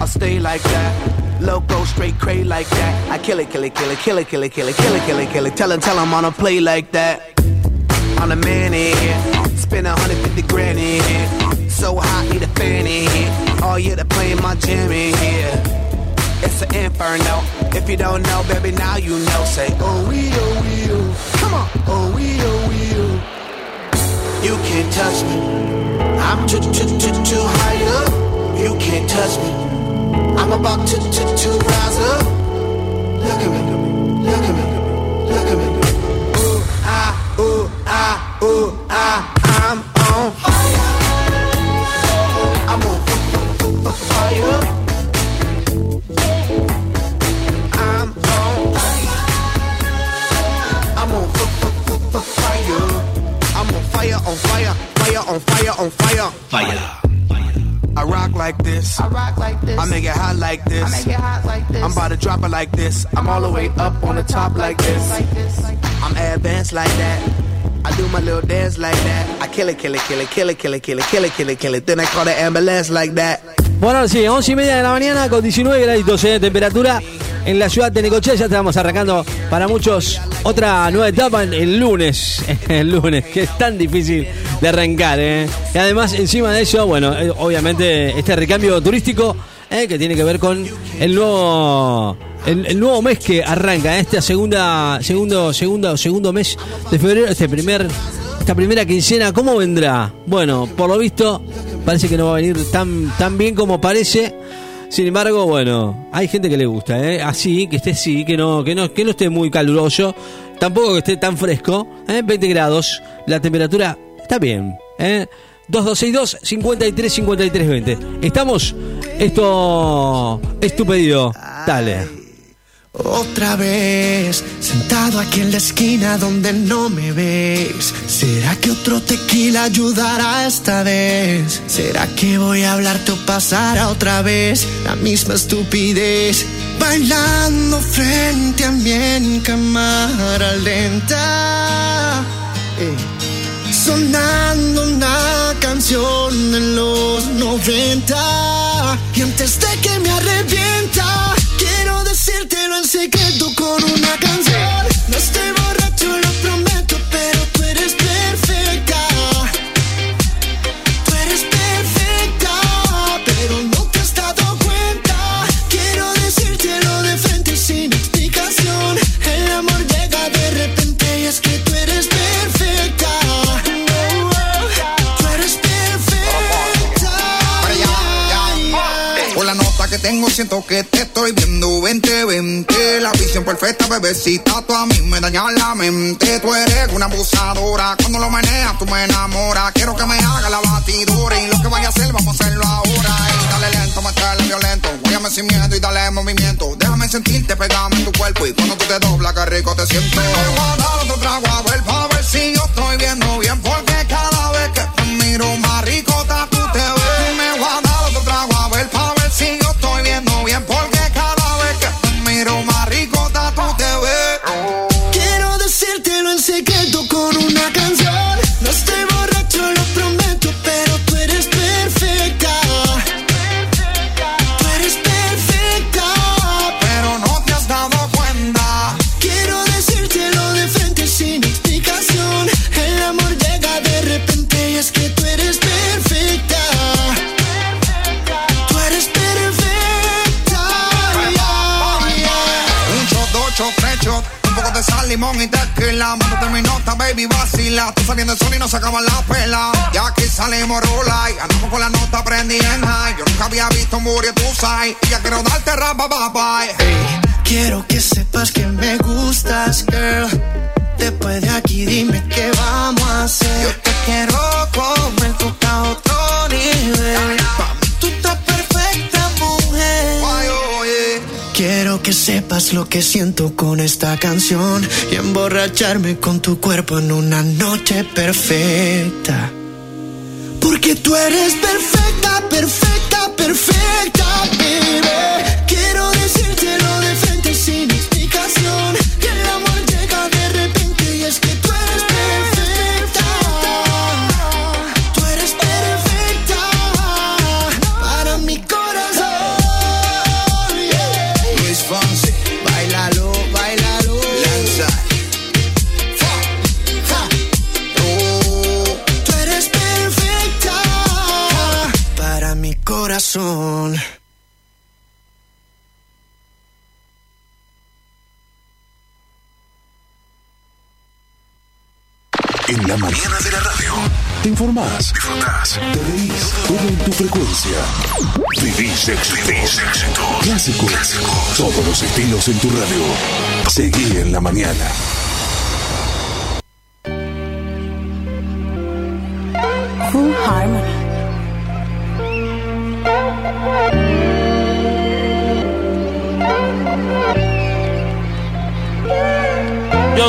I stay like that. Loco, straight cray like that. I kill it, kill it, kill it, kill it, kill it, kill it, kill it, kill it, kill it. Tell him, tell him on a play like that. I'm the man in here. Spend 150 grand in here. So hot, need a fan in here. Oh yeah, they're playing my jam in here. It's an inferno. If you don't know, baby, now you know. Say, oh, we, oh, we, oh. Come on. Oh, we, oh, we, oh. You can't touch me. I'm too, too, too, too high up. You can't touch me. I'm about to, to, to rise up. Look at me. Look at me. Look at me. Ooh, ah, ooh, ah, ooh, ah. I'm on fire. I'm on fire. I'm on fire. I'm on fire. I'm on fire, on fire, fire, on fire, on fire. Fire. I rock like this. I rock like this. I make it hot like this. I make it hot like this. I'm about to drop it like this. I'm all the way up on the top like this. I'm advanced like that. I do my little dance like that. I kill it, kill it, kill it, kill it, kill it, kill it, kill it, kill it, kill it. Then I call the ambulance like that. Bueno, sí, 11 y media de la mañana con 19 graditos eh, de temperatura en la ciudad de Necochea. Ya estamos arrancando para muchos otra nueva etapa el lunes. (laughs) El lunes, que es tan difícil de arrancar. ¿eh? Y además, encima de eso, bueno, eh, obviamente este recambio turístico eh, que tiene que ver con el nuevo. El, nuevo mes que arranca, esta segunda, segundo, segundo, segundo mes de febrero, este primer, esta primera quincena, ¿cómo vendrá? Bueno, por lo visto, parece que no va a venir tan, tan bien como parece. Sin embargo, bueno, hay gente que le gusta, ¿eh? Así, que esté así, que no, que no, que no esté muy caluroso, tampoco que esté tan fresco, ¿eh? 20 grados, la temperatura está bien, ¿eh? 2262 53 53 20. Estamos, esto es. Dale. Otra vez, sentado aquí en la esquina donde no me ves. ¿Será que otro tequila ayudará esta vez? ¿Será que voy a hablarte o pasará otra vez la misma estupidez? Bailando frente a mí en cámara lenta. Eh. Sonando una canción de los 90 Y antes de que me arrepienta Quiero decírtelo en secreto con una canción siento que te estoy viendo. 2020 La visión perfecta, bebecita, tú a mí me dañas la mente. Tú eres una abusadora, cuando lo meneas tú me enamoras. Quiero que me haga la batidora y lo que vaya a hacer vamos a hacerlo ahora. Y dale lento, métele violento, guáyame sin miedo y dale movimiento. Déjame sentirte, pegame en tu cuerpo y cuando tú te doblas que rico te siento. Me a dar Y ya quiero darte rapa, bye, Quiero que sepas que me gustas, girl. Después de aquí dime qué vamos a hacer. Yo te quiero comer a otro nivel. Tú estás perfecta, mujer. Quiero que sepas lo que siento con esta canción y emborracharme con tu cuerpo en una noche perfecta. Porque tú eres perfecta, En la mañana de la radio. Te informás, disfrutás, te reís, todo en tu frecuencia. Vivís éxito. Clásico. Todos los estilos en tu radio. Seguí en la mañana.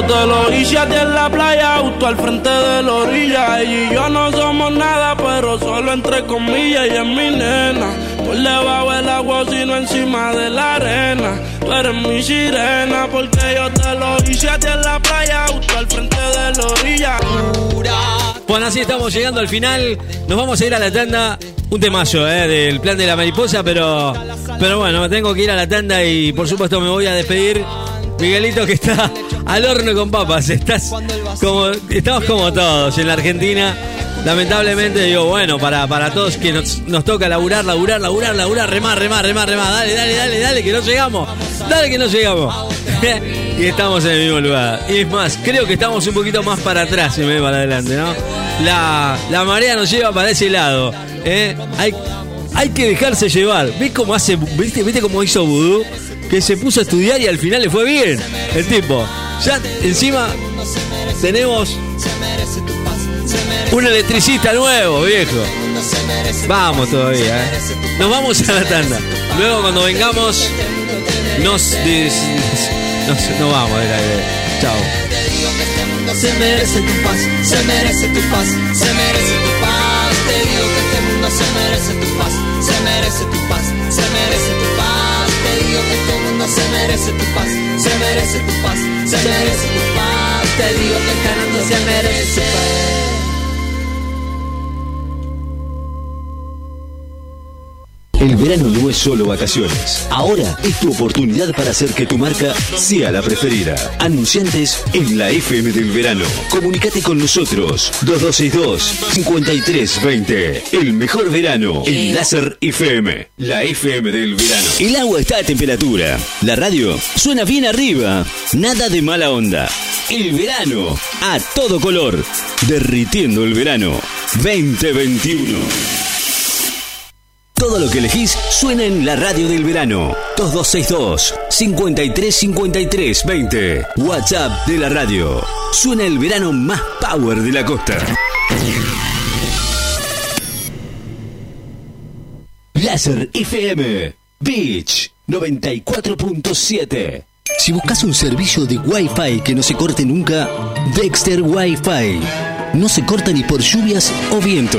Yo te lo hice a ti en la playa, justo al frente de la orilla. Ella y yo no somos nada, pero solo entre comillas. Y es mi nena, por debajo del agua, sino encima de la arena. Tú eres mi sirena, porque yo te lo hice en la playa, justo al frente de la orilla. Bueno, así estamos llegando al final. Nos vamos a ir a la tanda. Un temazo, ¿eh? Del plan de la mariposa, pero. Pero bueno, tengo que ir a la tanda y por supuesto me voy a despedir. Miguelito que está al horno con papas. Estás como, estamos como todos en la Argentina. Lamentablemente digo, bueno, para, para todos que nos, nos toca laburar, laburar, laburar, laburar, remar, remar, remar, remar. Dale, dale, dale, dale, que no llegamos. Dale que no llegamos. (laughs) y estamos en el mismo lugar. Y es más, creo que estamos un poquito más para atrás en vez de para adelante, ¿no? La, la marea nos lleva para ese lado. ¿eh? Hay, hay que dejarse llevar. ¿Ves cómo hace, viste, viste cómo hizo Vudú? Que se puso a estudiar y al final le fue bien. El tipo. Ya encima tenemos un electricista nuevo, viejo. Vamos todavía, ¿eh? Nos vamos a la tanda. Luego cuando vengamos, nos, des- nos, nos vamos del aire. Chao. Se merece tu paz, se merece tu paz, se merece tu paz. Te digo que este mundo se merece tu paz, se merece tu paz, se merece tu paz. Digo que este mundo se merece tu paz, se merece tu paz, se merece tu paz. Te digo que este mundo se merece tu paz. El verano no es solo vacaciones. Ahora es tu oportunidad para hacer que tu marca sea la preferida. Anunciantes en la FM del verano. Comunicate con nosotros. 2262-5320. El mejor verano en Láser FM. La FM del verano. El agua está a temperatura. La radio suena bien arriba. Nada de mala onda. El verano a todo color. Derritiendo el verano 2021. Todo lo que elegís suena en la radio del verano. 2262 5353 20. WhatsApp de la radio. Suena el verano más power de la costa. Láser FM. Beach 94.7. Si buscas un servicio de Wi-Fi que no se corte nunca, Dexter Wi-Fi. No se corta ni por lluvias o viento.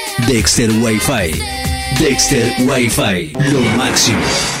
Dexter Wi-Fi. Dexter Wi-Fi, lo máximo.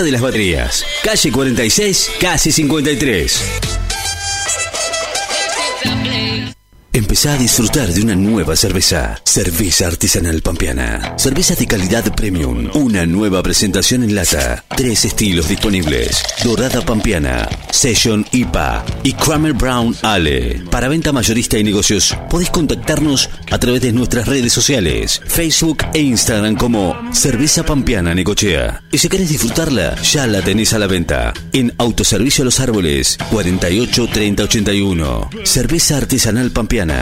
de las Baterías, calle 46, casi 53. Empezá a disfrutar de una nueva cerveza. Cerveza artesanal pampeana. Cerveza de calidad premium. Una nueva presentación en lata. Tres estilos disponibles. Dorada pampeana, Session IPA y Kramer Brown Ale. Para venta mayorista y negocios, podés contactarnos a través de nuestras redes sociales, Facebook e Instagram como Cerveza Pampeana Necochea. Y si querés disfrutarla, ya la tenés a la venta en Autoservicio Los Árboles 48 30 81. Cerveza artesanal pampeana.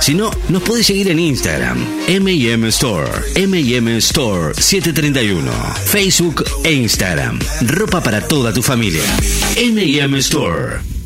Si no, nos podés seguir en Instagram. M&M Store. M&M Store 731. Facebook e Instagram. Ropa para toda tu familia. M&M Store.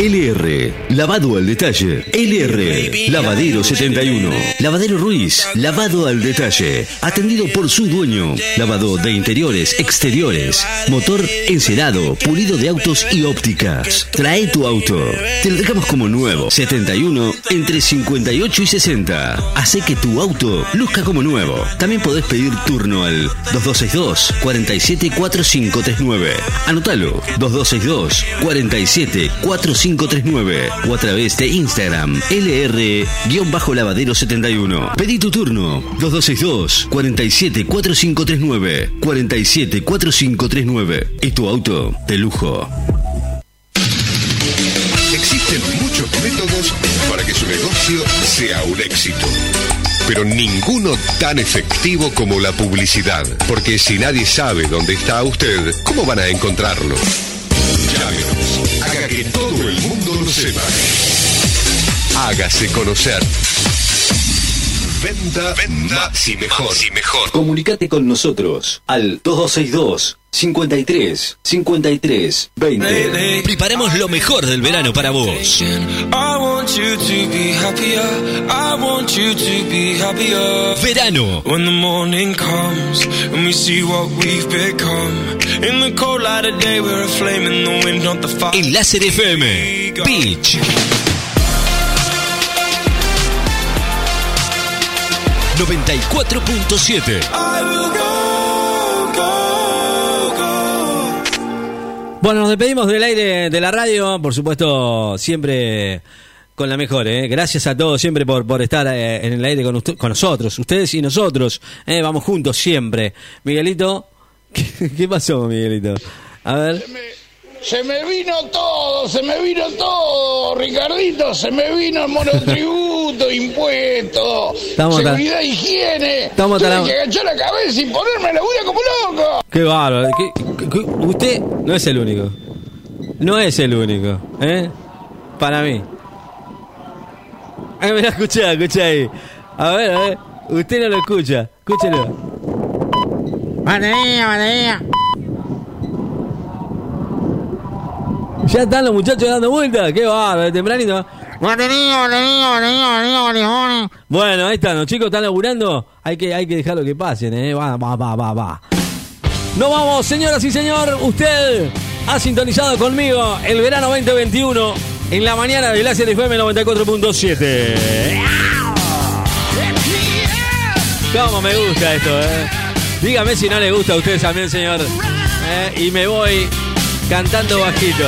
LR, lavado al detalle. LR, lavadero 71. Lavadero Ruiz, lavado al detalle. Atendido por su dueño. Lavado de interiores, exteriores. Motor encerado, pulido de autos y ópticas. Trae tu auto. Te lo dejamos como nuevo. 71 entre 58 y 60. Hace que tu auto luzca como nuevo. También podés pedir turno al 2262 474539. Anotalo. 2262 474539 o a través de Instagram LR-lavadero71. Pedí tu turno 2262 474539 474539 y tu auto de lujo. Existen muchos métodos para que su negocio sea un éxito. Pero ninguno tan efectivo como la publicidad. Porque si nadie sabe dónde está usted, ¿cómo van a encontrarlo? Que todo el mundo lo sepa. Hágase conocer. Venda, venda más y mejor. y mejor. Comunicate con nosotros al 2262 53 53 20. Preparamos lo mejor del verano para vos. I want you to be happier. I want you to be happier. Verano. When the morning comes 94.7 Bueno, nos despedimos del aire de la radio, por supuesto, siempre con la mejor, ¿eh? Gracias a todos siempre por, por estar eh, en el aire con, usted- con nosotros, ustedes y nosotros, ¿eh? Vamos juntos siempre. Miguelito, (laughs) ¿qué, pasó, Miguelito? A ver. Se me vino todo, se me vino todo, Ricardito, se me vino el monotributo, impuesto, Estamos seguridad, higiene. Estamos Tuve tan- que agachar la cabeza y ponerme la bulla como loco. Qué bárbaro. ¿Qué- qué- usted no es el único. No es el único, ¿eh? Para mí. Ay, me escuché, escuché ahí. A ver, a ver. Usted no lo escucha. Escúchelo. Batería, batería. Ya están los muchachos dando vueltas. Qué bárbaro, tempranito. Bueno, ahí están, los chicos están laburando. Hay que, hay que dejarlo que pasen, ¿eh? Va, va, va, va, va. Nos vamos, señoras y señor. Usted ha sintonizado conmigo el verano 2021 en la mañana de Láser FM 94.7. Cómo me gusta esto, ¿eh? Dígame si no le gusta a usted también, señor. ¿Eh? Y me voy cantando bajito.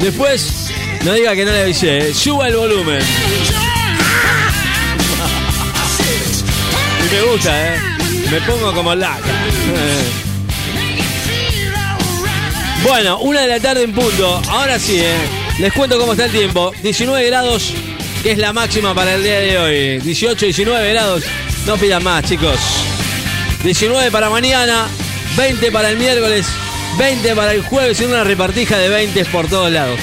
Después, no diga que no le avisé, ¿eh? suba el volumen. Y me gusta, ¿eh? Me pongo como laca. (laughs) Bueno, una de la tarde en punto. Ahora sí, ¿eh? Les cuento cómo está el tiempo. 19 grados, que es la máxima para el día de hoy. 18, 19 grados. No pidan más, chicos. 19 para mañana, 20 para el miércoles, 20 para el jueves en una repartija de 20 por todos lados.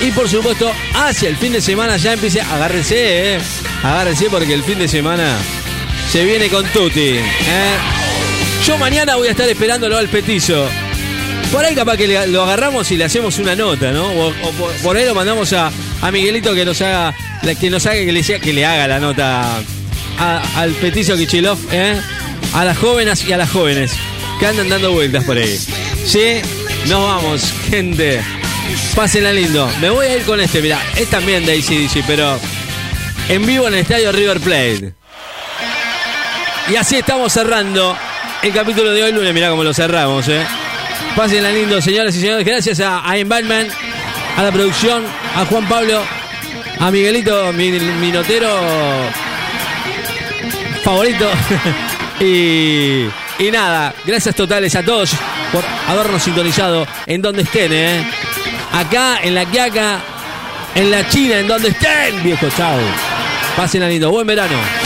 Y por supuesto, hacia el fin de semana ya empiece, agárrense, eh. Agárrense porque el fin de semana se viene con Tuti. ¿eh? Yo mañana voy a estar esperándolo al petizo. Por ahí capaz que lo agarramos y le hacemos una nota, ¿no? O, por, ahí lo mandamos a, a Miguelito que nos haga, que nos haga que le, que le haga la nota al petizo Kichilov, ¿eh? A las jóvenes y a las jóvenes que andan dando vueltas por ahí. Sí, nos vamos, gente. Pásenla lindo. Me voy a ir con este, mirá, es también de ACDC, pero en vivo en el estadio River Plate. Y así estamos cerrando el capítulo de hoy lunes. Mirá cómo lo cerramos, ¿eh? Pásenla lindo, señoras y señores. Gracias a, Ian a la producción, a Juan Pablo, a Miguelito, mi, mi notero. favorito. (laughs) y, y nada, gracias totales a todos por habernos sintonizado en donde estén, ¿eh? Acá, en la Quiaca, en la China, en donde estén, viejo, chao. Pasen lindo, buen verano.